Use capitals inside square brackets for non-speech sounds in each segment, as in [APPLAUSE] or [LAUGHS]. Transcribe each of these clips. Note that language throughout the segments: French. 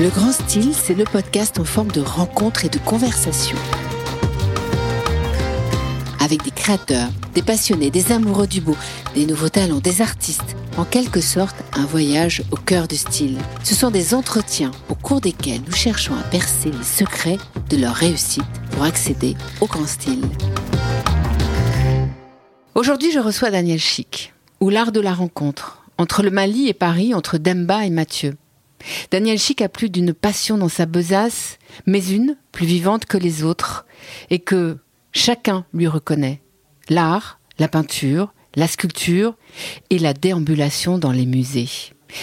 Le Grand Style, c'est le podcast en forme de rencontre et de conversation. Avec des créateurs, des passionnés, des amoureux du beau, des nouveaux talents, des artistes. En quelque sorte, un voyage au cœur du style. Ce sont des entretiens au cours desquels nous cherchons à percer les secrets de leur réussite pour accéder au grand style. Aujourd'hui, je reçois Daniel Chic, ou l'art de la rencontre, entre le Mali et Paris, entre Demba et Mathieu. Daniel Chic a plus d'une passion dans sa besace, mais une plus vivante que les autres, et que chacun lui reconnaît. L'art, la peinture, la sculpture et la déambulation dans les musées.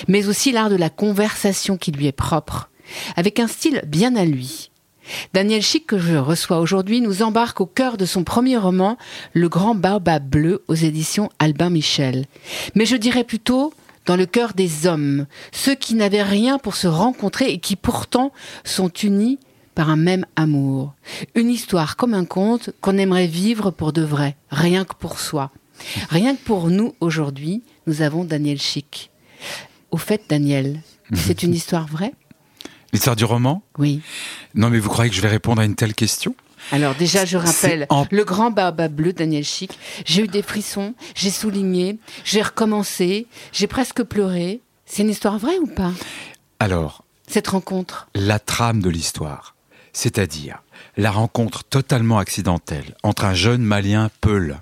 Mais aussi l'art de la conversation qui lui est propre, avec un style bien à lui. Daniel Chic, que je reçois aujourd'hui, nous embarque au cœur de son premier roman, Le Grand Baobab Bleu, aux éditions Albin Michel. Mais je dirais plutôt dans le cœur des hommes, ceux qui n'avaient rien pour se rencontrer et qui pourtant sont unis par un même amour. Une histoire comme un conte qu'on aimerait vivre pour de vrai, rien que pour soi. Rien que pour nous aujourd'hui, nous avons Daniel Chic. Au fait, Daniel, c'est une histoire vraie? L'histoire du roman? Oui. Non, mais vous croyez que je vais répondre à une telle question? Alors déjà, je rappelle, le grand baba bleu, Daniel Chic. J'ai eu des frissons, j'ai souligné, j'ai recommencé, j'ai presque pleuré. C'est une histoire vraie ou pas? Alors. Cette rencontre La trame de l'histoire. C'est-à-dire la rencontre totalement accidentelle entre un jeune malien Peul,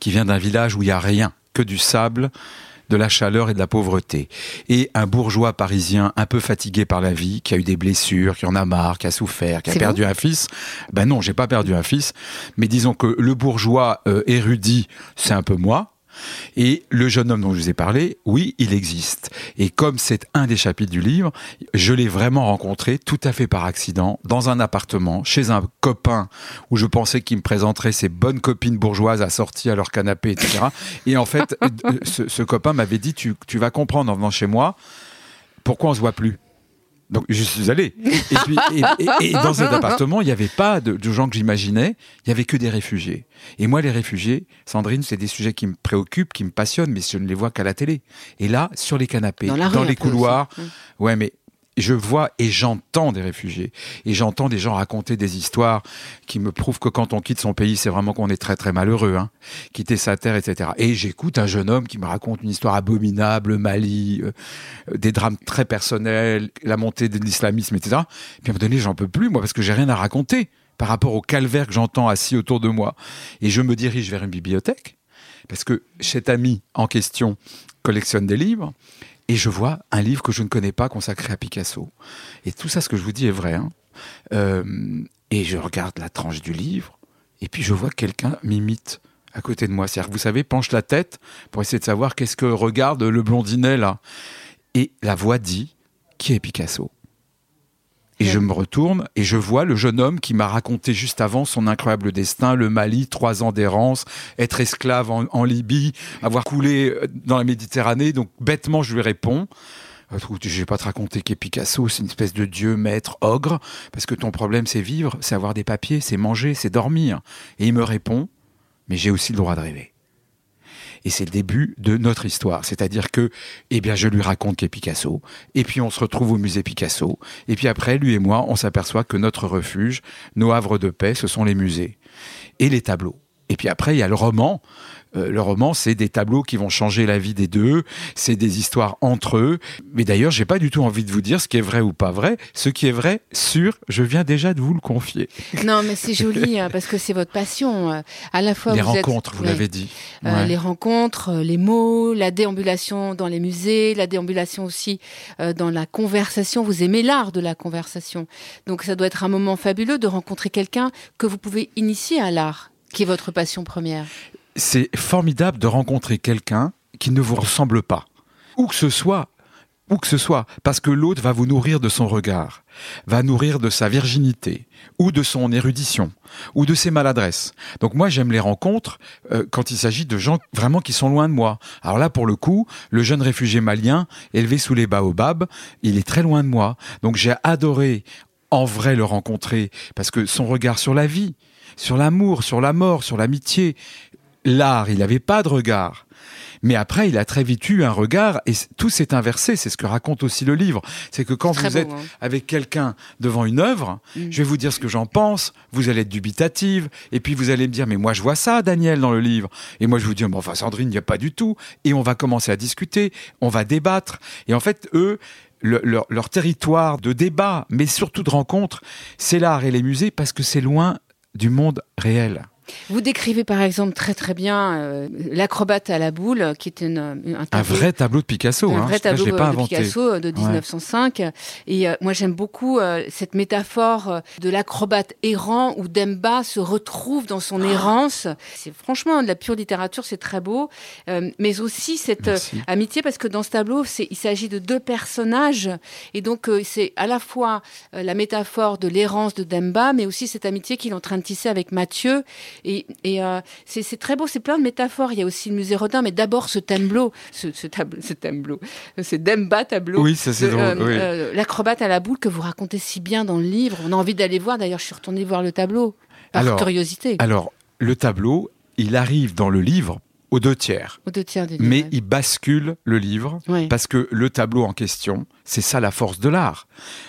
qui vient d'un village où il n'y a rien, que du sable, de la chaleur et de la pauvreté. Et un bourgeois parisien un peu fatigué par la vie, qui a eu des blessures, qui en a marre, qui a souffert, qui a perdu un fils. Ben non, j'ai pas perdu un fils, mais disons que le bourgeois euh, érudit, c'est un peu moi. Et le jeune homme dont je vous ai parlé, oui, il existe. Et comme c'est un des chapitres du livre, je l'ai vraiment rencontré tout à fait par accident, dans un appartement, chez un copain où je pensais qu'il me présenterait ses bonnes copines bourgeoises assorties à leur canapé, etc. [LAUGHS] Et en fait, euh, ce, copain m'avait dit, tu, tu vas comprendre en venant chez moi, pourquoi on se voit plus? Donc je suis allé. Et, puis, et, dans cet appartement, il n'y avait pas de, gens que j'imaginais, il y avait que des réfugiés. Et moi, les réfugiés, Sandrine, c'est des sujets qui me préoccupent, qui me passionnent, mais je ne les vois qu'à la télé. Et là, sur les canapés, dans, les couloirs, ouais, mais je vois et j'entends des réfugiés et j'entends des gens raconter des histoires qui me prouvent que quand on quitte son pays, c'est vraiment qu'on est très très malheureux, hein, quitter sa terre, etc. Et j'écoute un jeune homme qui me raconte une histoire abominable, Mali, euh, des drames très personnels, la montée de l'islamisme, etc. Et puis à un moment donné, j'en peux plus moi parce que j'ai rien à raconter par rapport au calvaire que j'entends assis autour de moi. Et je me dirige vers une bibliothèque parce que cet ami en question collectionne des livres et je vois un livre que je ne connais pas consacré à Picasso. Et tout ça, ce que je vous dis est vrai. Hein. Euh, et je regarde la tranche du livre, et puis je vois quelqu'un m'imite à côté de moi. C'est-à-dire, vous savez, penche la tête pour essayer de savoir qu'est-ce que regarde le blondinet là. Et la voix dit, qui est Picasso? Et je me retourne et je vois le jeune homme qui m'a raconté juste avant son incroyable destin, le Mali, trois ans d'errance, être esclave en, Libye, avoir coulé euh, dans la Méditerranée. Donc bêtement, je lui réponds. Euh, je vais pas te raconter qu'est Picasso, c'est une espèce de dieu maître ogre, parce que ton problème c'est vivre, c'est avoir des papiers, c'est manger, c'est dormir. Et il me répond, mais j'ai aussi le droit de rêver. Et c'est le début de notre histoire. C'est-à-dire que, eh bien, je lui raconte qu'est Picasso. Et puis, on se retrouve au musée Picasso. Et puis après, lui et moi, on s'aperçoit que notre refuge, nos havres de paix, ce sont les musées et les tableaux. Et puis après, il y a le roman euh, le roman, c'est des tableaux qui vont changer la vie des deux, c'est des histoires entre eux. Mais d'ailleurs, j'ai pas du tout envie de vous dire ce qui est vrai ou pas vrai. Ce qui est vrai, sûr, je viens déjà de vous le confier. Non, mais c'est joli hein, parce que c'est votre passion. Euh, à la fois les rencontres, vous l'avez dit. Euh, les rencontres, les mots, la déambulation dans les musées, la déambulation aussi dans la conversation. Vous aimez l'art de la conversation, donc ça doit être un moment fabuleux de rencontrer quelqu'un que vous pouvez initier à l'art, qui est votre passion première c'est formidable de rencontrer quelqu'un qui ne vous ressemble pas. Où que ce soit, où que ce soit, parce que l'autre va vous nourrir de son regard, va nourrir de sa virginité, ou de son érudition, ou de ses maladresses. Donc moi j'aime les rencontres euh, quand il s'agit de gens vraiment qui sont loin de moi. Alors là pour le coup, le jeune réfugié malien élevé sous les baobabs, il est très loin de moi. Donc j'ai adoré en vrai le rencontrer parce que son regard sur la vie, sur l'amour, sur la mort, sur l'amitié, l'art, il n'avait pas de regard. Mais après, il a très vite eu un regard et tout s'est inversé. C'est ce que raconte aussi le livre. C'est que quand vous êtes hein. avec quelqu'un devant une œuvre, mm. je vais vous dire ce que j'en pense. Vous allez être dubitative et puis vous allez me dire mais moi je vois ça, Daniel, dans le livre. Et moi je vous dis bon, enfin Sandrine, il n'y a pas du tout. Et on va commencer à discuter, on va débattre. Et en fait, eux, leur, leur, territoire de débat, mais surtout de rencontre, c'est l'art et les musées parce que c'est loin du monde réel. Vous décrivez par exemple très très bien euh, l'acrobate à la boule, qui est une, un, un, vrai tableau de Picasso. Un hein, vrai tableau de Picasso de 1905. Et euh, moi j'aime beaucoup euh, cette métaphore de l'acrobate errant où Demba se retrouve dans son errance. C'est franchement de la pure littérature, c'est très beau. mais aussi cette amitié parce que dans ce tableau, il s'agit de deux personnages. Et donc c'est à la fois la métaphore de l'errance de Demba, mais aussi cette amitié qu'il est en train de tisser avec Mathieu et, euh, c'est très beau, c'est plein de métaphores. Il y a aussi le musée Rodin, mais d'abord ce tableau, ce, ce, tableau, ce tableau, ce Demba tableau. Oui, ça c'est drôle. Euh, euh, l'acrobate à la boule que vous racontez si bien dans le livre. On a envie d'aller voir. D'ailleurs, je suis retournée voir le tableau par curiosité. Alors, le tableau, il arrive dans le livre aux deux tiers. Aux deux tiers Mais il bascule le livre parce que le tableau en question, c'est ça la force de l'art,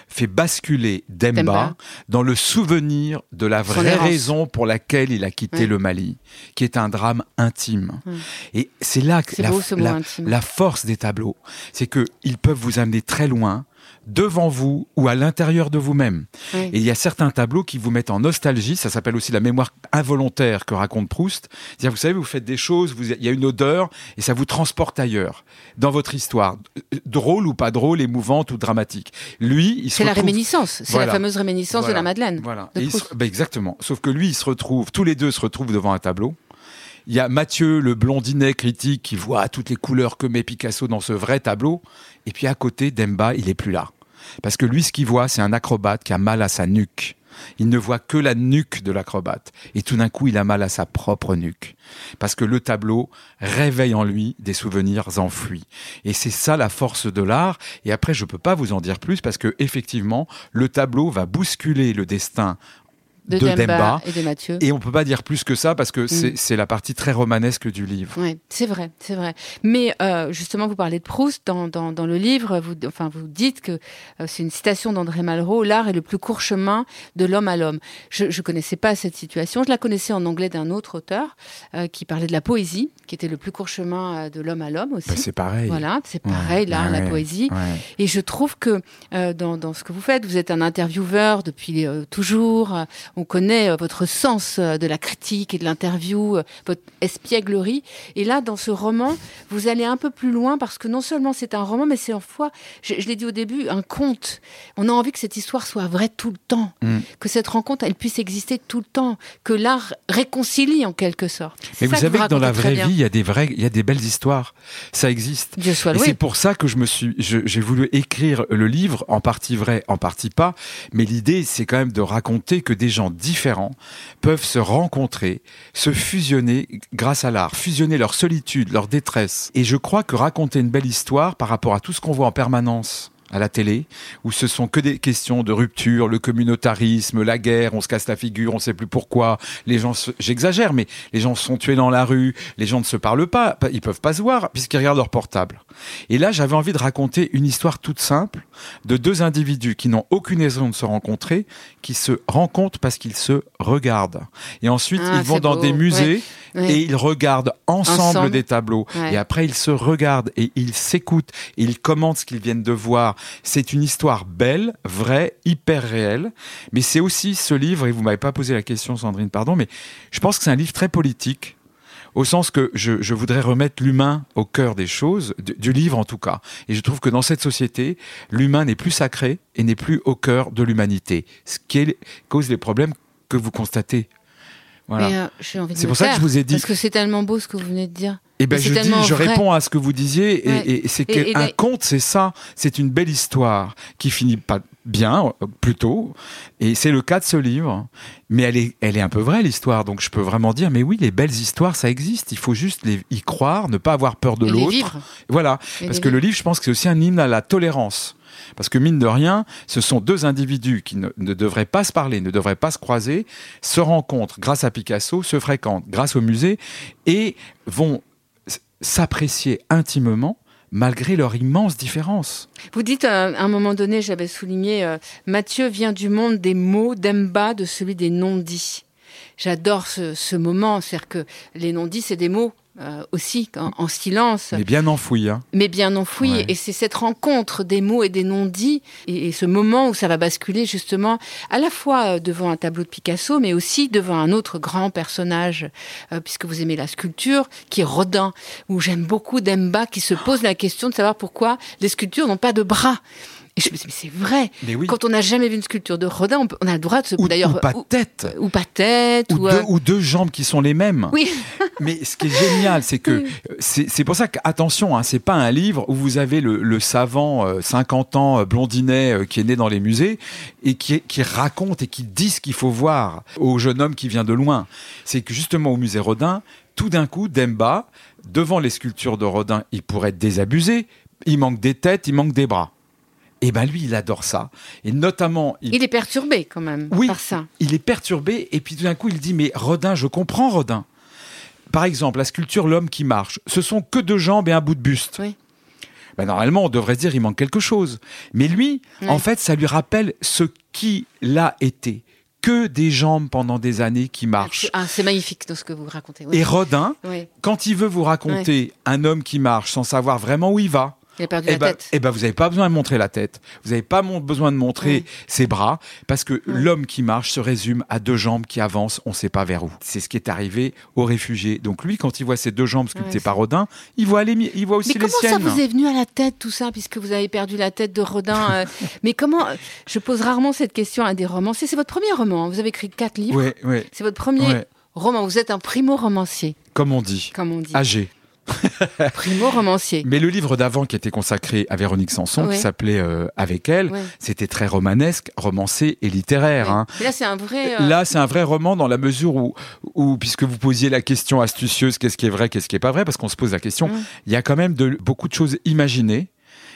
fait basculer Demba, dans le souvenir de la vraie raison pour laquelle il a quitté le Mali, qui est un drame intime. Et c'est là que la, la, force des tableaux, c'est qu'ils peuvent vous amener très loin devant vous ou à l'intérieur de vous-même. Et il y a certains tableaux qui vous mettent en nostalgie, ça s'appelle aussi la mémoire involontaire que raconte Proust. C'est-à-dire, vous savez, vous faites des choses, vous, il y a une odeur et ça vous transporte ailleurs, dans votre histoire, drôle ou pas drôle, émouvante ou dramatique. Lui, il C'est la réminiscence, c'est la fameuse réminiscence de la Madeleine. Voilà, ben exactement. Sauf que lui, il se retrouve, tous les deux se retrouvent devant un tableau. Il y a Mathieu, le blondinet critique, qui voit toutes les couleurs que met Picasso dans ce vrai tableau. Et puis à côté, Demba, il est plus là. Parce que lui, ce qu'il voit, c'est un acrobate qui a mal à sa nuque. Il ne voit que la nuque de l'acrobate. Et tout d'un coup, il a mal à sa propre nuque. Parce que le tableau réveille en lui des souvenirs enfouis. Et c'est ça la force de l'art. Et après, je ne peux pas vous en dire plus parce que, effectivement, le tableau va bousculer le destin de, Demba, et de Mathieu. Et on peut pas dire plus que ça parce que mm. c'est la partie très romanesque du livre. Oui, c'est vrai, c'est vrai. Mais euh, justement, vous parlez de Proust dans, dans, dans, le livre. Vous, enfin, vous dites que euh, c'est une citation d'André Malraux l'art est le plus court chemin de l'homme à l'homme. Je ne connaissais pas cette situation. Je la connaissais en anglais d'un autre auteur euh, qui parlait de la poésie, qui était le plus court chemin de l'homme à l'homme aussi. Bah, c'est pareil. Voilà, c'est pareil, l'art, la poésie. Et je trouve que dans, dans, ce que vous faites, vous êtes un intervieweur depuis toujours on connaît euh, votre sens euh, de la critique et de l'interview, euh, votre espièglerie. Et là, dans ce roman, vous allez un peu plus loin parce que non seulement c'est un roman, mais c'est en foi, je, l'ai dit au début, un conte. On a envie que cette histoire soit vraie tout le temps, mm. que cette rencontre, elle puisse exister tout le temps, que l'art réconcilie en quelque sorte. Mais vous savez que, dans la vraie vie, il y a des vraies, il y a des belles histoires. Ça existe. Dieu soit Et c'est pour ça que je me suis, j'ai voulu écrire le livre, en partie vrai, en partie pas. Mais l'idée, c'est quand même de raconter que des gens différents peuvent se rencontrer, se fusionner grâce à l'art, fusionner leur solitude, leur détresse. Et je crois que raconter une belle histoire par rapport à tout ce qu'on voit en permanence à la télé, où ce sont que des questions de rupture, le communautarisme, la guerre, on se casse la figure, on sait plus pourquoi, les gens, j'exagère, mais les gens sont tués dans la rue, les gens ne se parlent pas, ils peuvent pas se voir puisqu'ils regardent leur portable. Et là, j'avais envie de raconter une histoire toute simple de deux individus qui n'ont aucune raison de se rencontrer, qui se rencontrent parce qu'ils se regardent. Et ensuite, ah, ils vont dans des musées et ils regardent ensemble, des tableaux. Et après, ils se regardent et ils s'écoutent et ils commentent ce qu'ils viennent de voir. C'est une histoire belle, vraie, hyper réelle. Mais c'est aussi ce livre, et vous m'avez pas posé la question, Sandrine, pardon, mais je pense que c'est un livre très politique au sens que je, voudrais remettre l'humain au cœur des choses, du, livre en tout cas. Et je trouve que dans cette société, l'humain n'est plus sacré et n'est plus au cœur de l'humanité, ce qui cause les problèmes que vous constatez euh, c'est pour ça que je vous ai dit. Parce que c'est tellement beau ce que vous venez de dire. Et eh ben je dis, je réponds à ce que vous disiez, et, c'est qu'un conte, c'est ça, c'est une belle histoire qui finit pas bien, plutôt, et c'est le cas de ce livre. Mais elle est, elle est un peu vraie l'histoire, donc je peux vraiment dire, mais oui, les belles histoires, ça existe. Il faut juste y croire, ne pas avoir peur de l'autre. Voilà, parce que le livre, je pense que c'est aussi un hymne à la tolérance. Parce que mine de rien, ce sont deux individus qui ne, ne devraient pas se parler, ne devraient pas se croiser, se rencontrent grâce à Picasso, se fréquentent grâce au musée et vont s'apprécier intimement malgré leur immense différence. Vous dites euh, à un moment donné, j'avais souligné, euh, Mathieu vient du monde des mots, d'Emba, de celui des non-dits. J'adore ce, ce moment, c'est-à-dire que les non-dits, c'est des mots euh, aussi en, en silence, Mais bien enfouis. Hein. mais bien enfouis. Ouais. Et c'est cette rencontre des mots et des non-dits, et, et ce moment où ça va basculer justement à la fois euh, devant un tableau de Picasso, mais aussi devant un autre grand personnage, euh, puisque vous aimez la sculpture, qui est Rodin, où j'aime beaucoup Demba, qui se pose la question de savoir pourquoi les sculptures n'ont pas de bras. Et je me dis, mais c'est vrai. Mais oui. Quand on n'a jamais vu une sculpture de Rodin, on, peut- on a le droit de se... Ou, d'ailleurs, ou pas tête. ou pas tête, Ou, ou... deux, euh, ou deux jambes qui sont les mêmes. Oui, [LAUGHS] Mais ce qui est génial, c'est que c'est pour ça que attention, hein, c'est pas un livre où vous avez le, le savant euh, 50 ans euh, blondinet euh, qui est né dans les musées et qui, qui raconte et qui dit ce qu'il faut voir au jeune homme qui vient de loin. C'est que justement au musée Rodin, tout d'un coup, Demba, devant les sculptures de Rodin, il pourrait être désabusé. Il manque des têtes, il manque des bras. Et ben lui, il adore ça. Et notamment, il il est perturbé quand même oui, par ça. il est perturbé et puis tout d'un coup il dit mais Rodin, je comprends Rodin. Par exemple, la sculpture L'homme qui marche, ce sont que deux jambes et un bout de buste. Oui. Ben, normalement, on devrait se dire il manque quelque chose. Mais lui, Oui. en fait, ça lui rappelle ce qu'il a été. Que des jambes pendant des années qui marchent. Ah, c'est magnifique dans ce que vous racontez. Oui. Et Rodin, Oui. quand il veut vous raconter un homme qui marche sans savoir vraiment où il va, Il a perdu eh la ben, tête. eh ben, vous n'avez pas besoin de montrer la tête. Vous n'avez pas besoin de montrer Oui. ses bras, parce que l'homme qui marche se résume à deux jambes qui avancent, on ne sait pas vers où. C'est ce qui est arrivé aux réfugiés. Donc lui, quand il voit ces deux jambes sculptées Ouais, par Rodin, il voit, les, il voit aussi Mais les comment ça siennes. vous est venu à la tête tout ça, puisque vous avez perdu la tête de Rodin euh, [LAUGHS] Mais comment Je pose rarement cette question à des romanciers. C'est votre premier roman. hein. Vous avez écrit quatre livres. Ouais, ouais, C'est votre premier roman. Vous êtes un primo-romancier, Comme on dit. comme on dit. Âgé. [LAUGHS] Primo-romancier. Mais le livre d'avant qui était consacré à Véronique Sanson, qui s'appelait euh, Avec elle, Ouais. c'était très romanesque, romancé et littéraire. Ouais. hein. Là, c'est un vrai. euh, Là, c'est un vrai roman dans la mesure où, où puisque vous posiez la question astucieuse, qu'est-ce qui est vrai, qu'est-ce qui est pas vrai, parce qu'on se pose la question, il y a quand même de, beaucoup de choses imaginées,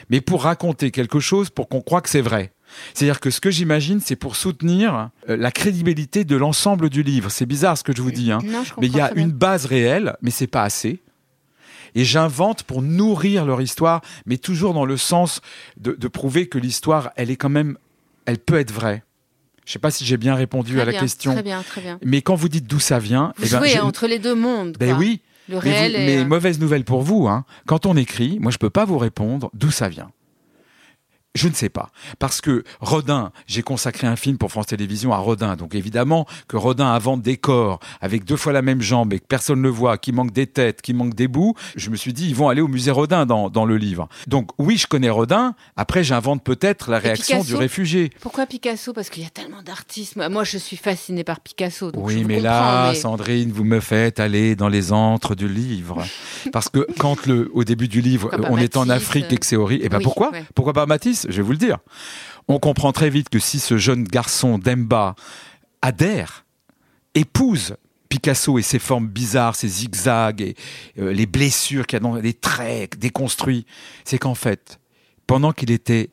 mais pour raconter quelque chose, pour qu'on croit que c'est vrai. C'est-à-dire que ce que j'imagine, c'est pour soutenir euh, la crédibilité de l'ensemble du livre. C'est bizarre ce que je vous dis, hein. Non, je comprends mais il y a une base réelle, mais c'est pas assez. Et j'invente pour nourrir leur histoire, mais toujours dans le sens de, de prouver que l'histoire, elle est quand même, elle peut être vraie. Je sais pas si j'ai bien répondu Très à la question. Très bien, très bien. Mais quand vous dites d'où ça vient, Vous eh ben, jouez entre les deux mondes. ben quoi. oui. Le Mais, vous- réel et. mais euh, mauvaise nouvelle pour vous, hein. quand on écrit, moi je peux pas vous répondre d'où ça vient. Je ne sais pas. Parce que Rodin, j'ai consacré un film pour France Télévisions à Rodin. Donc évidemment que Rodin invente des corps avec deux fois la même jambe et que personne ne le voit, qui manque des têtes, qui manque des bouts. Je me suis dit, ils vont aller au musée Rodin dans, dans le livre. Donc oui, je connais Rodin. Après, j'invente peut-être la réaction Picasso du réfugié. Pourquoi Picasso? Parce qu'il y a tellement d'artistes. Moi, je suis fascinée par Picasso. donc Oui, mais là, mais- Sandrine, vous me faites aller dans les antres du livre. [LAUGHS] Parce que quand, le, au début du livre, Pourquoi on est en Afrique et que c'est horrible, et ben oui, pourquoi? ouais. Pourquoi pas Matisse Je vais vous le dire. On comprend très vite que si ce jeune garçon d'Emba adhère, épouse Picasso et ses formes bizarres, ses zigzags et euh, les blessures qu'il y a dans les traits déconstruits, c'est qu'en fait, pendant qu'il était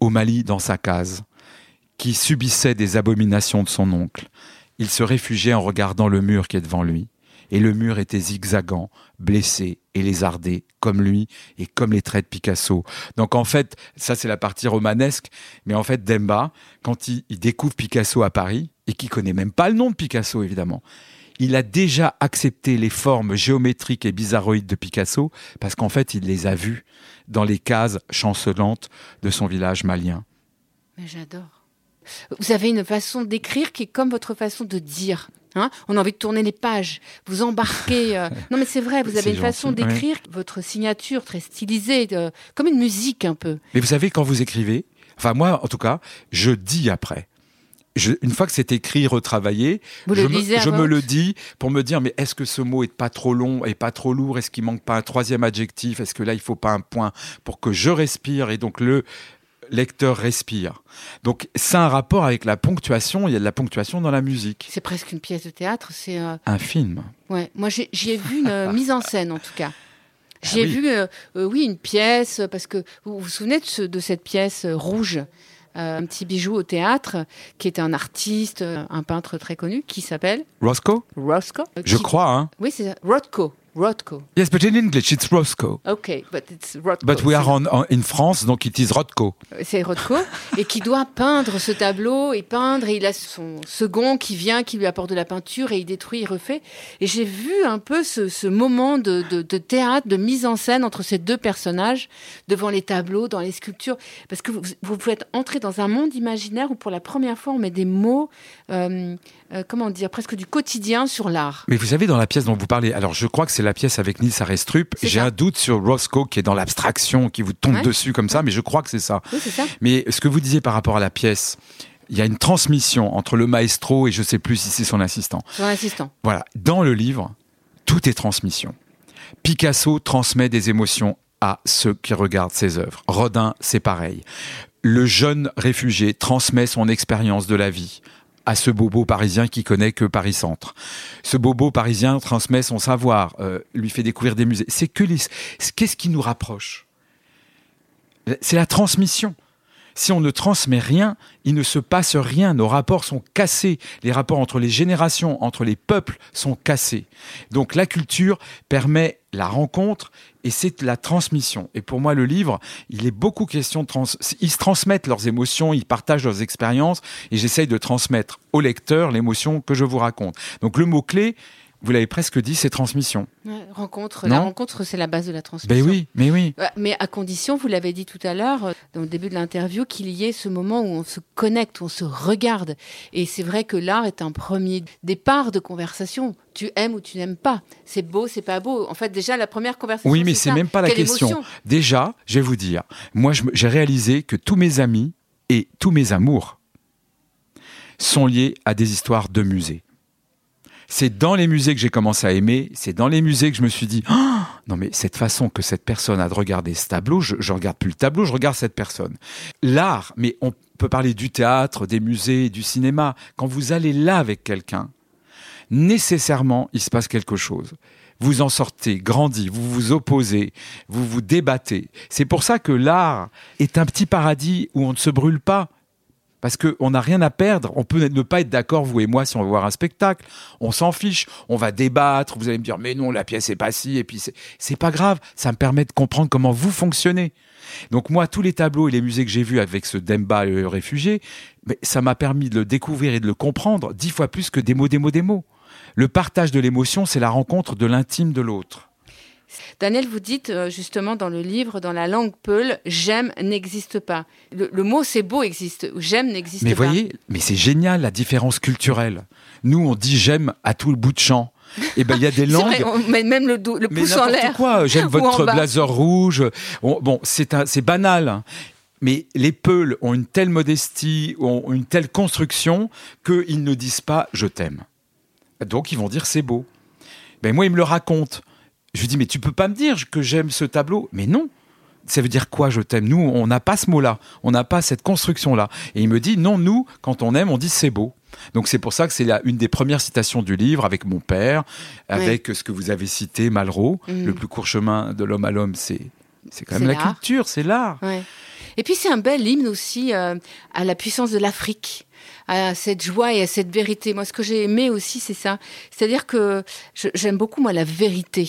au Mali dans sa case, qui subissait des abominations de son oncle, il se réfugiait en regardant le mur qui est devant lui. Et le mur était zigzagant, blessé et lézardé, comme lui et comme les traits de Picasso. Donc en fait, ça c'est la partie romanesque, mais en fait Demba, quand il, il découvre Picasso à Paris, et qui connaît même pas le nom de Picasso évidemment, il a déjà accepté les formes géométriques et bizarroïdes de Picasso, parce qu'en fait il les a vues dans les cases chancelantes de son village malien. Mais j'adore. Vous avez une façon d'écrire qui est comme votre façon de dire. Hein. On a envie de tourner les pages, vous embarquez. euh, [LAUGHS] Non, mais c'est vrai, vous avez une façon ouais. d'écrire, votre signature très stylisée, comme une musique un peu. Mais vous savez, quand vous écrivez, enfin moi en tout cas, je dis après. Je- une fois que c'est écrit, retravaillé, Vous je, me, je me le dis pour me dire, mais est-ce que ce mot est pas trop long et pas trop lourd? Est-ce qu'il manque pas un troisième adjectif? Est-ce que là, il faut pas un point pour que je respire et donc le lecteur respire Donc, c'est un rapport avec la ponctuation. Il y a de la ponctuation dans la musique. C'est presque une pièce de théâtre. C'est euh, Un film. ouais. Moi, j'ai- j'y ai vu une euh, mise en scène en tout cas. J'ai oui. vu, euh, euh, oui, une pièce, parce que vous vous souvenez de, ce- de cette pièce euh, rouge euh, un petit bijou au théâtre, qui était un artiste, un peintre très connu, qui s'appelle Roscoe? Roscoe? euh, Je qui- crois, hein. Oui, c'est ça. Rothko. Rothko. Yes, but in English, it's Roscoe. Ok, but it's Rothko. But we are on, on- in France, donc it is Rothko. C'est Rothko, et qui doit peindre ce tableau et peindre, et il a son second qui vient, qui lui apporte de la peinture, et il détruit, il refait. Et j'ai vu un peu ce, ce moment de, de- de théâtre, de mise en scène entre ces deux personnages, devant les tableaux, dans les sculptures, parce que vous, vous pouvez être entré dans un monde imaginaire où pour la première fois on met des mots, euh, euh, comment dire, presque du quotidien sur l'art. Mais vous savez, dans la pièce dont vous parlez, alors je crois que c'est la pièce avec Nils Arestrup. J'ai un doute sur Roscoe qui est dans l'abstraction, qui vous tombe Ouais. dessus comme ça, mais je crois que c'est ça. Oui, ça. Mais ce que vous disiez par rapport à la pièce, il y a une transmission entre le maestro et je sais plus si c'est son assistant. Son assistant. Voilà, dans le livre, tout est transmission. Picasso transmet des émotions à ceux qui regardent ses œuvres. Rodin, c'est pareil. Le jeune réfugié transmet son expérience de la vie à ce bobo parisien qui connaît que Paris Centre. Ce bobo parisien transmet son savoir, euh, lui fait découvrir des musées. C'est que. Qu'est-ce qui nous rapproche? C'est la transmission. Si on ne transmet rien, il ne se passe rien. Nos rapports sont cassés. Les rapports entre les générations, entre les peuples sont cassés. Donc la culture permet la rencontre et c'est la transmission. Et pour moi, le livre, il est beaucoup question de trans... Ils se transmettent leurs émotions, ils partagent leurs expériences et j'essaye de transmettre au lecteur l'émotion que je vous raconte. Donc le mot-clé, vous l'avez presque dit, c'est transmission. Ouais, rencontre. Non La rencontre, c'est la base de la transmission. Ben oui, mais oui. Ouais, Mais à condition, vous l'avez dit tout à l'heure, euh, dans le début de l'interview, qu'il y ait ce moment où on se connecte, où on se regarde. Et c'est vrai que l'art est un premier départ de conversation. Tu aimes ou tu n'aimes pas. C'est beau, c'est pas beau. En fait, déjà, la première conversation. Oui, mais c'est même pas la Quelle question. Déjà, je vais vous dire, moi, j'ai réalisé que tous mes amis et tous mes amours sont liés à des histoires de musées. C'est dans les musées que j'ai commencé à aimer, c'est dans les musées que je me suis dit, Ah non mais cette façon que cette personne a de regarder ce tableau, je, je regarde plus le tableau, je regarde cette personne. L'art, mais on peut parler du théâtre, des musées, du cinéma, quand vous allez là avec quelqu'un, nécessairement, il se passe quelque chose. Vous en sortez grandi, vous vous opposez, vous vous débattez. C'est pour ça que l'art est un petit paradis où on ne se brûle pas. Parce qu'on n'a rien à perdre. On peut ne pas être d'accord, vous et moi, si on va voir un spectacle. On s'en fiche. On va débattre. Vous allez me dire, mais non, la pièce est pas si. Et puis, c'est- pas grave. Ça me permet de comprendre comment vous fonctionnez. Donc, moi, tous les tableaux et les musées que j'ai vus avec ce Demba le réfugié, mais ça m'a permis de le découvrir et de le comprendre dix fois plus que des mots, des mots, des mots. Le partage de l'émotion, c'est la rencontre de l'intime de l'autre. Daniel, vous dites euh, justement dans le livre, dans la langue peul, j'aime n'existe pas. Le, le mot c'est beau existe, j'aime n'existe pas. Mais voyez, mais c'est génial la différence culturelle. Nous, on dit j'aime à tout le bout de champ. Et ben il y a [LAUGHS] des langues. vrai, on met même le, pouce en l'air. quoi. J'aime [LAUGHS] votre blazer rouge. On- bon, c'est banal. hein. Mais les Peuls ont une telle modestie, ont une telle construction qu'ils ne disent pas je t'aime. Donc ils vont dire c'est beau. Ben moi, ils me le racontent. Je lui dis mais tu peux pas me dire que j'aime ce tableau. Mais non. Ça veut dire quoi je t'aime? Nous, on n'a pas ce mot-là. On n'a pas cette construction-là. Et il me dit non, nous, quand on aime, on dit c'est beau. Donc c'est pour ça que c'est une des premières citations du livre avec mon père, avec ce que vous avez cité, Malraux. Mhm. Le plus court chemin de l'homme à l'homme, c'est quand même la culture, c'est l'art. Ouais. Et puis c'est un bel hymne aussi euh, à la puissance de l'Afrique, à cette joie et à cette vérité. Moi, ce que j'ai aimé aussi, c'est ça. C'est-à-dire que j'aime beaucoup moi la vérité.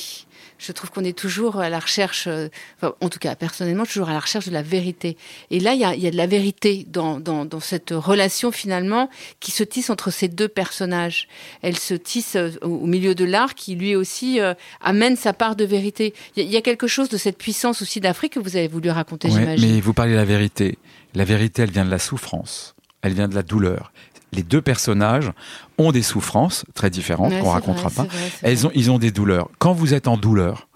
Je trouve qu'on est toujours à la recherche, euh, enfin, en tout cas personnellement, toujours à la recherche de la vérité. Et là, il y a, il y a de la vérité dans, dans, dans cette relation finalement qui se tisse entre ces deux personnages. Elle se tisse euh, au au milieu de l'art qui lui aussi euh, amène sa part de vérité. Il y, a- il y a quelque chose de cette puissance aussi d'Afrique que vous avez voulu raconter, Ouais, j'imagine. mais vous parlez de la vérité. La vérité, elle vient de la souffrance. Elle vient de la douleur. Les deux personnages ont des souffrances très différentes Ouais, qu'on racontera vrai, pas. vrai, Elles ont, ils ont des douleurs. Quand vous êtes en douleur,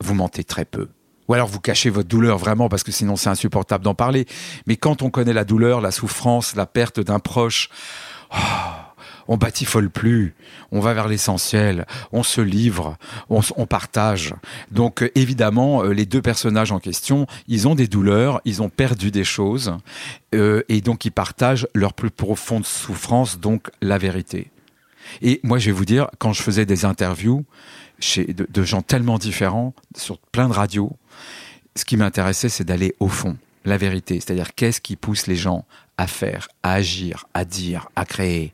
vous mentez très peu. Ou alors vous cachez votre douleur vraiment parce que sinon c'est insupportable d'en parler. Mais quand on connaît la douleur, la souffrance, la perte d'un proche, oh, on batifole plus, on va vers l'essentiel, on se livre, on, partage. Donc euh, évidemment, euh, les deux personnages en question, ils ont des douleurs, ils ont perdu des choses, euh, et donc ils partagent leur plus profonde souffrance, donc la vérité. Et moi, je vais vous dire, quand je faisais des interviews chez, de gens tellement différents, sur plein de radios, ce qui m'intéressait, c'est d'aller au fond, la vérité. C'est-à-dire, qu'est-ce qui pousse les gens à faire, à agir, à dire, à créer?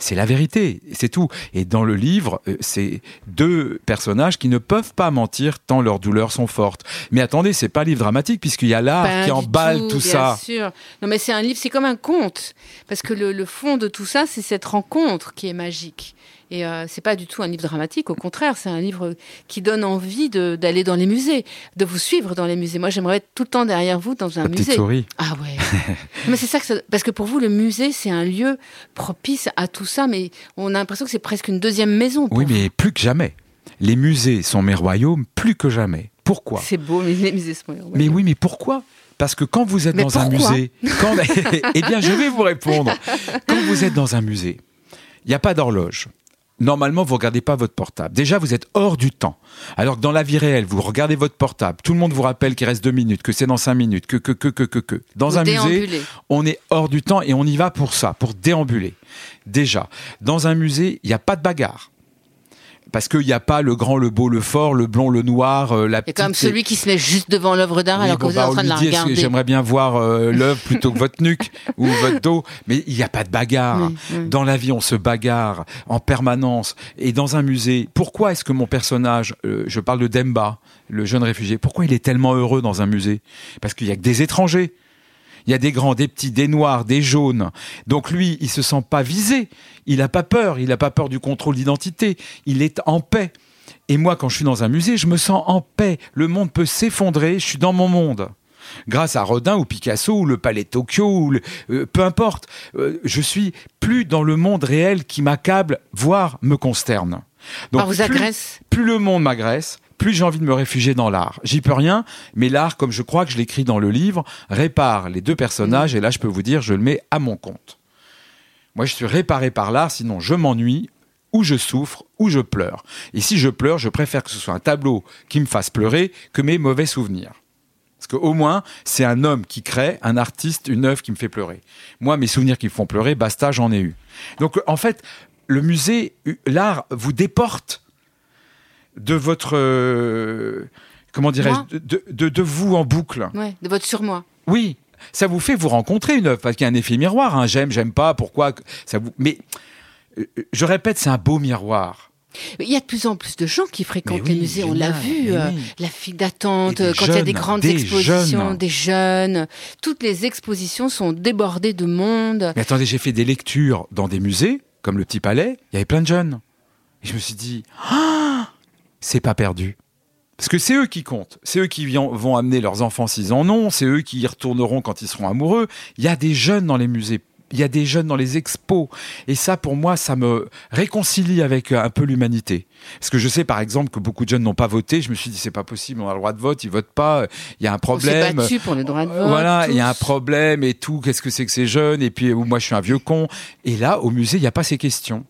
C'est la vérité, c'est tout. Et dans le livre, euh, c'est deux personnages qui ne peuvent pas mentir tant leurs douleurs sont fortes. Mais attendez, c'est pas un livre dramatique puisqu'il y a l'art qui emballe tout, bien ça. sûr. Non, mais c'est un livre, c'est comme un conte. Parce que le, le fond de tout ça, c'est cette rencontre qui est magique. Et euh, c'est pas du tout un livre dramatique, au contraire, c'est un livre qui donne envie d'aller dans les musées, de vous suivre dans les musées. Moi, j'aimerais être tout le temps derrière vous dans un La petite musée. souris. Ah ouais. [LAUGHS] mais c'est ça que ça- parce que pour vous, le musée, c'est un lieu propice à tout ça, mais on a l'impression que c'est presque une deuxième maison. Oui, vous. mais plus que jamais. Les musées sont mes royaumes plus que jamais. Pourquoi? C'est beau, mais les musées sont. Mais oui, mais pourquoi? Parce que quand vous êtes Mais dans un musée, quand... [LAUGHS] eh bien, je vais vous répondre. [LAUGHS] Quand vous êtes dans un musée, il n'y a pas d'horloge. Normalement, vous regardez pas votre portable. Déjà, vous êtes hors du temps. Alors que dans la vie réelle, vous regardez votre portable. Tout le monde vous rappelle qu'il reste deux minutes, que c'est dans cinq minutes, que que que que que que. Dans Vous un musée, on est hors du temps et on y va pour ça, pour déambuler. Déjà, dans un musée, il n'y a pas de bagarre. Parce qu'il n'y a pas le grand, le beau, le fort, le blond, le noir, euh, la Et petite. comme celui qui se met juste devant l'œuvre d'art Oui, alors que vous bah, êtes en train de la regarder. J'aimerais bien voir euh, l'œuvre plutôt que votre nuque ou votre dos, mais il n'y a pas de bagarre. Oui, oui. Dans la vie, on se bagarre en permanence. Et dans un musée, pourquoi est-ce que mon personnage, euh, je parle de Demba, le jeune réfugié, pourquoi il est tellement heureux dans un musée? Parce qu'il y a que des étrangers. Il y a des grands, des petits, des noirs, des jaunes. Donc lui, il se sent pas visé. Il n'a pas peur. Il n'a pas peur du contrôle d'identité. Il est en paix. Et moi, quand je suis dans un musée, je me sens en paix. Le monde peut s'effondrer. Je suis dans mon monde. Grâce à Rodin ou Picasso ou le Palais de Tokyo ou le- euh, peu importe, euh, je suis plus dans le monde réel qui m'accable, voire me consterne. Par vous plus- agresse. plus le monde m'agresse, plus j'ai envie de me réfugier dans l'art. J'y peux rien, mais l'art, comme je crois que je l'écris dans le livre, répare les deux personnages, et là je peux vous dire, je le mets à mon compte. Moi je suis réparé par l'art, sinon je m'ennuie, ou je souffre, ou je pleure. Et si je pleure, je préfère que ce soit un tableau qui me fasse pleurer que mes mauvais souvenirs. Parce qu'au moins, c'est un homme qui crée, un artiste, une œuvre qui me fait pleurer. Moi, mes souvenirs qui me font pleurer, basta, j'en ai eu. Donc, en fait, le musée, l'art vous déporte de votre. euh, comment dirais-je Moi de, de- de- de vous en boucle. Ouais, de votre surmoi. Oui, ça vous fait vous rencontrer une œuvre, parce qu'il y a un effet miroir. hein. J'aime, j'aime pas, pourquoi. Ça vous... Mais euh, je répète, c'est un beau miroir. Il y a de plus en plus de gens qui fréquentent Mais oui, les musées, on l'a génial, vu, mais euh, oui. la file d'attente, Et des quand il y a des jeunes, grandes des expositions, jeunes. des jeunes. Toutes les expositions sont débordées de monde. Mais attendez, j'ai fait des lectures dans des musées, comme le Petit Palais, il y avait plein de jeunes. Et je me suis dit, ah, c'est pas perdu. Parce que c'est eux qui comptent. C'est eux qui vont amener leurs enfants s'ils en ont. C'est eux qui y retourneront quand ils seront amoureux. Il y a des jeunes dans les musées. Il y a des jeunes dans les expos. Et ça, pour moi, ça me réconcilie avec euh, un peu l'humanité. Parce que je sais, par exemple, que beaucoup de jeunes n'ont pas voté. Je me suis dit, c'est pas possible, on a le droit de vote, ils votent pas. Il y a un On problème. battu pour le droit de vote. Voilà, il y a un problème et tout. Qu'est-ce que c'est que ces jeunes? Et puis, moi, je suis un vieux con. Et là, au musée, il n'y a pas ces questions.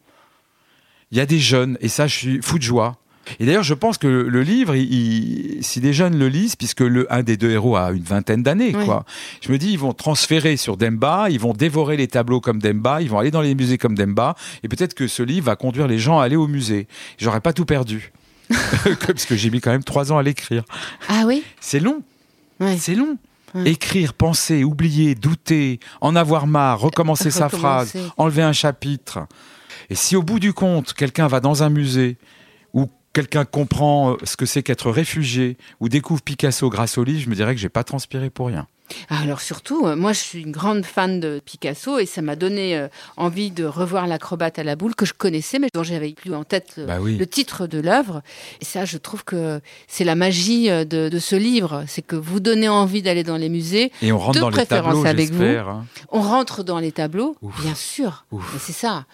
Il y a des jeunes, et ça, je suis fou de joie. Et d'ailleurs, je pense que le, livre, il- il- si des jeunes le lisent, puisque le, un des deux héros a une vingtaine d'années, Oui. quoi. Je me dis, ils vont transférer sur Demba, ils vont dévorer les tableaux comme Demba, ils vont aller dans les musées comme Demba, et peut-être que ce livre va conduire les gens à aller au musée. J'aurais pas tout perdu. [LAUGHS] [LAUGHS] Parce que j'ai mis quand même trois ans à l'écrire. Ah oui? C'est long. Ouais. C'est long. Écrire, penser, oublier, douter, en avoir marre, recommencer sa phrase, enlever un chapitre. Et si au bout du compte, quelqu'un va dans un musée ou quelqu'un comprend euh, ce que c'est qu'être réfugié ou découvre Picasso grâce au livre, je me dirais que j'ai pas transpiré pour rien. Ah, Alors surtout, euh, moi je suis une grande fan de Picasso et ça m'a donné euh, envie de revoir l'acrobate à la boule que je connaissais mais dont j'avais plus en tête Bah oui. le titre de l'œuvre. Et ça, je trouve que c'est la magie de, de ce livre, c'est que vous donnez envie d'aller dans les musées. Et on rentre De dans les tableaux, avec vous. hein. On rentre dans les tableaux, Ouf. bien sûr. C'est ça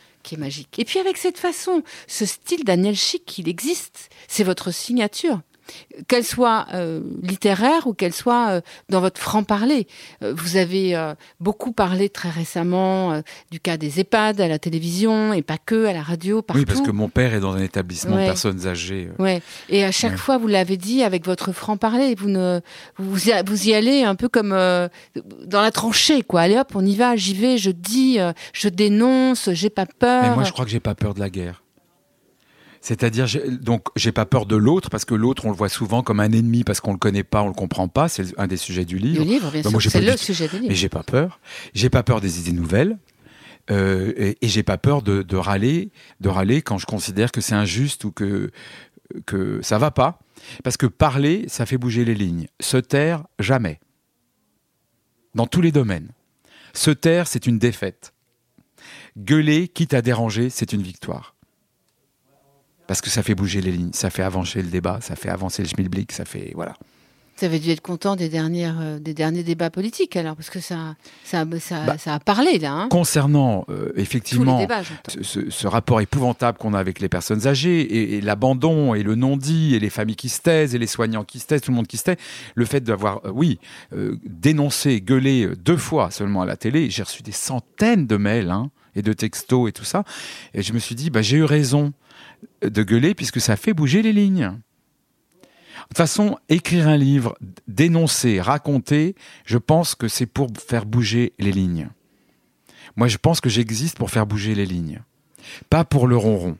Et puis avec cette façon, ce style Daniel Chic, il existe. C'est votre signature. Qu'elle soit euh, littéraire ou qu'elle soit euh, dans votre franc-parler. Euh, vous avez beaucoup parlé très récemment du cas des EHPAD à la télévision et pas que à la radio, partout. Oui, parce que mon père est dans un établissement de personnes âgées. Ouais. Et à chaque fois, vous l'avez dit avec votre franc-parler, vous ne vous y, vous y allez un peu comme dans la tranchée, quoi. Allez hop, on y va, j'y vais, je dis, je dénonce, j'ai pas peur. Mais moi, je crois que j'ai pas peur de la guerre. C'est-à-dire, donc, j'ai pas peur de l'autre parce que l'autre, on le voit souvent comme un ennemi parce qu'on le connaît pas, on le comprend pas. C'est un des sujets du livre. Le livre, bien bah, sûr. C'est le sujet du livre. Mais j'ai pas peur. J'ai pas peur des idées nouvelles. Euh, et, et j'ai pas peur de, de, râler, de râler quand je considère que c'est injuste ou que que ça va pas. Parce que parler, ça fait bouger les lignes. Se taire, jamais. Dans tous les domaines. Se taire, c'est une défaite. Gueuler, quitte à déranger, c'est une victoire parce que ça fait bouger les lignes, ça fait avancer le débat, ça fait avancer le schmilblick, ça fait voilà. Vous avez dû être content des, dernières, euh, des derniers débats politiques alors, parce que ça, ça, ça, bah, ça a parlé là. Hein. concernant euh, effectivement ce, rapport épouvantable qu'on a avec les personnes âgées et, l'abandon et le non-dit et les familles qui se taisent et les soignants qui se taisent, tout le monde qui se tait, le fait d'avoir, euh, oui, dénoncé, gueulé deux fois seulement à la télé, j'ai reçu des centaines de mails hein, et de textos et tout ça, et je me suis dit, bah, j'ai eu raison de gueuler puisque ça fait bouger les lignes. De toute façon, écrire un livre, dénoncer, raconter, je pense que c'est pour faire bouger les lignes. Moi, je pense que j'existe pour faire bouger les lignes, pas pour le ronron.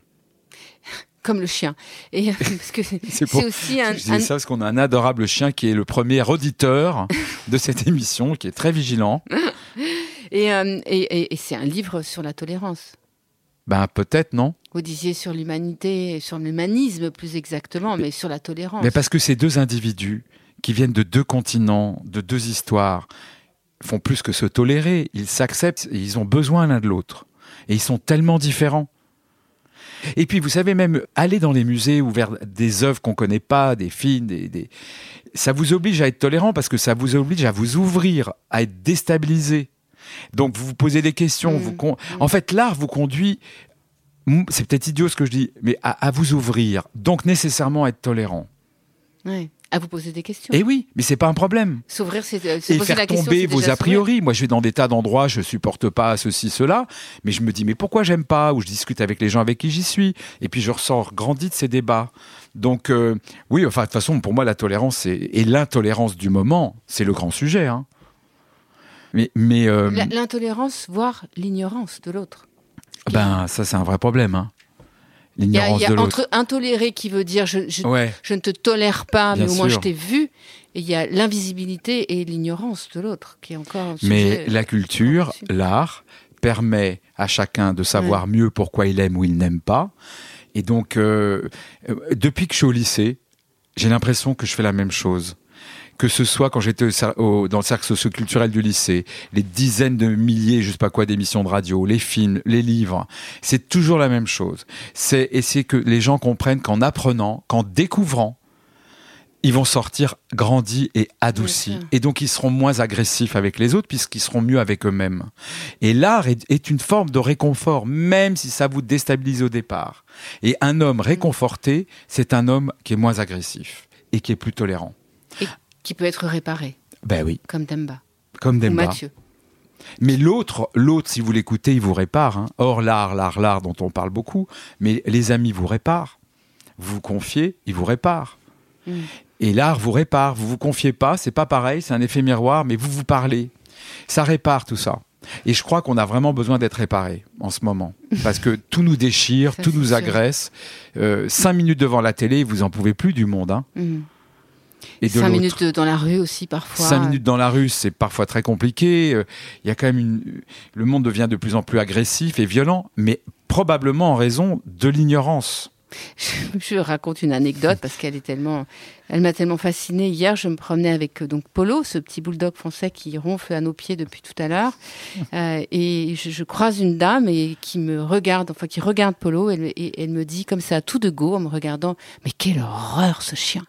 Comme le chien. Et [LAUGHS] parce que c'est aussi un. Je dis ça parce qu'on a un adorable chien qui est le premier auditeur [LAUGHS] de cette émission, qui est très vigilant. et, euh, et c'est un livre sur la tolérance. Ben peut-être non. Vous disiez sur l'humanité, sur l'humanisme plus exactement, mais, sur la tolérance. Mais parce que ces deux individus qui viennent de deux continents, de deux histoires, font plus que se tolérer. Ils s'acceptent, ils ont besoin l'un de l'autre. Et ils sont tellement différents. Et puis, vous savez, même aller dans les musées ou vers des œuvres qu'on ne connaît pas, des films, des, ça vous oblige à être tolérant parce que ça vous oblige à vous ouvrir, à être déstabilisé. Donc vous vous posez des questions. Vous mmh. En fait, l'art vous conduit, c'est peut-être idiot ce que je dis, mais à, vous ouvrir. Donc nécessairement être tolérant. Oui. À vous poser des questions. Et eh oui, mais c'est pas un problème. S'ouvrir, c'est et faire tomber vos a priori. Moi, je vais dans des tas d'endroits, je supporte pas ceci, cela, mais je me dis mais pourquoi j'aime pas Ou je discute avec les gens avec qui j'y suis, et puis je ressors grandi de ces débats. Donc euh, oui, enfin de toute façon, pour moi, la tolérance et l'intolérance du moment, c'est le grand sujet. Hein. Mais, euh, l'intolérance, voire l'ignorance de l'autre. Ben ça c'est un vrai problème. Hein. L'ignorance de l'autre. Entre intolérer qui veut dire je, je, ne te tolère pas, mais au moins je t'ai vu. Et il y a l'invisibilité et l'ignorance de l'autre qui est encore. mais la culture, l'art permet à chacun de savoir mieux pourquoi il aime ou il n'aime pas. Et donc, euh, euh, depuis que je suis au lycée, j'ai l'impression que je fais la même chose que ce soit quand j'étais dans le cercle socioculturel du lycée, les dizaines de milliers, je sais pas quoi, d'émissions de radio, les films, les livres, c'est toujours la même chose. C'est essayer que les gens comprennent qu'en apprenant, qu'en découvrant, ils vont sortir grandis et adoucis. Et donc, ils seront moins agressifs avec les autres puisqu'ils seront mieux avec eux-mêmes. Et l'art est, est, une forme de réconfort, même si ça vous déstabilise au départ. Et un homme réconforté, c'est un homme qui est moins agressif et qui est plus tolérant qui peut être réparé. Ben oui. Comme Demba. Comme Demba. Ou Mathieu. Mais l'autre, l'autre, si vous l'écoutez, il vous répare. Hein. Or, l'art, l'art, l'art dont on parle beaucoup, mais les amis vous réparent. Vous vous confiez, ils vous réparent. Mm. Et l'art vous répare. Vous vous confiez pas, c'est pas pareil, c'est un effet miroir, mais vous vous parlez. Ça répare tout ça. Et je crois qu'on a vraiment besoin d'être réparé en ce moment. Parce que tout nous déchire, tout nous agresse. Euh, cinq minutes devant la télé, vous en pouvez plus du monde. Hein. Mm. Et cinq minutes dans la rue aussi parfois. Cinq minutes dans la rue, c'est parfois très compliqué. Euh, il y a quand même une, le monde devient de plus en plus agressif et violent, mais probablement en raison de l'ignorance. [LAUGHS] Je, raconte une anecdote parce qu'elle est tellement, elle m'a tellement fascinée. Hier, je me promenais avec euh, donc Polo, ce petit bulldog français qui ronfle à nos pieds depuis tout à l'heure, [LAUGHS] euh, et je, croise une dame et qui me regarde, enfin qui regarde Polo, et, et elle me dit comme ça tout de go en me regardant, mais quelle horreur ce chien.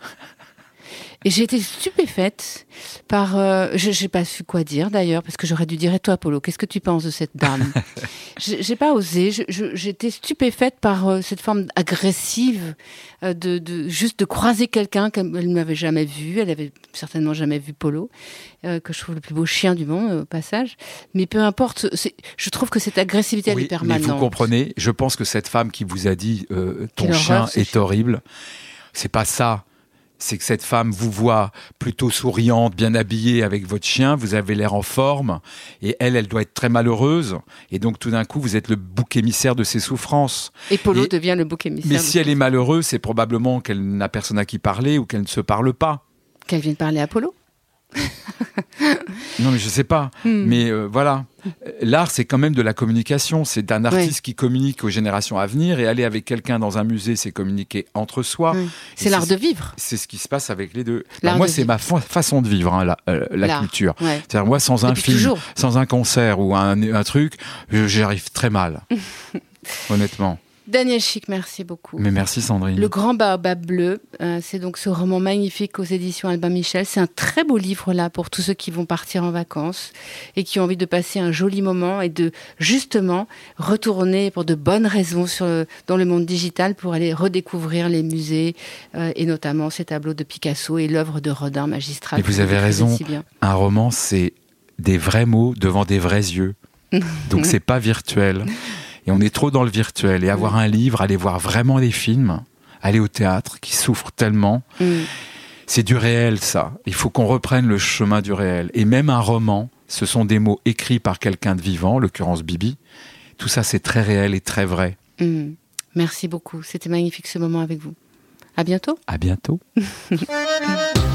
Et j'ai été stupéfaite par. Euh, je j'ai pas su quoi dire d'ailleurs, parce que j'aurais dû dire Et toi, Polo, qu'est-ce que tu penses de cette dame [LAUGHS] J'ai pas osé. J'étais stupéfaite par euh, cette forme agressive euh, de, de juste de croiser quelqu'un qu'elle ne m'avait jamais vu. Elle avait certainement jamais vu Polo, euh, que je trouve le plus beau chien du monde au passage. Mais peu importe, je trouve que cette agressivité elle est Oui, mais permanente. vous comprenez, je pense que cette femme qui vous a dit euh, ton Quelle chien est horrible, c'est pas ça. C'est que cette femme vous voit plutôt souriante, bien habillée avec votre chien, vous avez l'air en forme, et elle, elle doit être très malheureuse, et donc tout d'un coup, vous êtes le bouc émissaire de ses souffrances. Et Polo Et- devient le bouc émissaire. Mais si elle est malheureuse, c'est probablement qu'elle n'a personne à qui parler ou qu'elle ne se parle pas. Qu'elle vienne parler à Polo. [LAUGHS] Non, mais je sais pas. Hmm. Mais euh, voilà, l'art, c'est quand même de la communication. C'est d'un artiste qui communique aux générations à venir et aller avec quelqu'un dans un musée, c'est communiquer entre soi. Oui. C'est l'art de vivre. C'est ce qui se passe avec les deux. Bah, moi, de c'est ma fa- façon de vivre, hein, la, euh, la culture. Ouais. C'est-à-dire, moi, sans un film, toujours. sans un concert ou un, un truc, je- j'y arrive très mal. [LAUGHS] honnêtement. Daniel Chic, merci beaucoup. Mais merci, Sandrine. Le Grand Baobab Bleu, euh, c'est donc ce roman magnifique aux éditions Albin Michel. C'est un très beau livre là pour tous ceux qui vont partir en vacances et qui ont envie de passer un joli moment et de justement retourner pour de bonnes raisons sur le- dans le monde digital pour aller redécouvrir les musées euh, et notamment ces tableaux de Picasso et l'œuvre de Rodin magistral. Mais vous avez raison. si. Un roman, c'est des vrais mots devant des vrais yeux. [LAUGHS] Donc c'est pas virtuel. Et on est trop dans le virtuel. Et avoir un livre, aller voir vraiment des films, aller au théâtre, qui souffre tellement, Mm. c'est du réel, ça. Il faut qu'on reprenne le chemin du réel. Et même un roman, ce sont des mots écrits par quelqu'un de vivant, en l'occurrence Bibi. Tout ça, c'est très réel et très vrai. Mm. Merci beaucoup. C'était magnifique ce moment avec vous. À bientôt. À bientôt. [LAUGHS]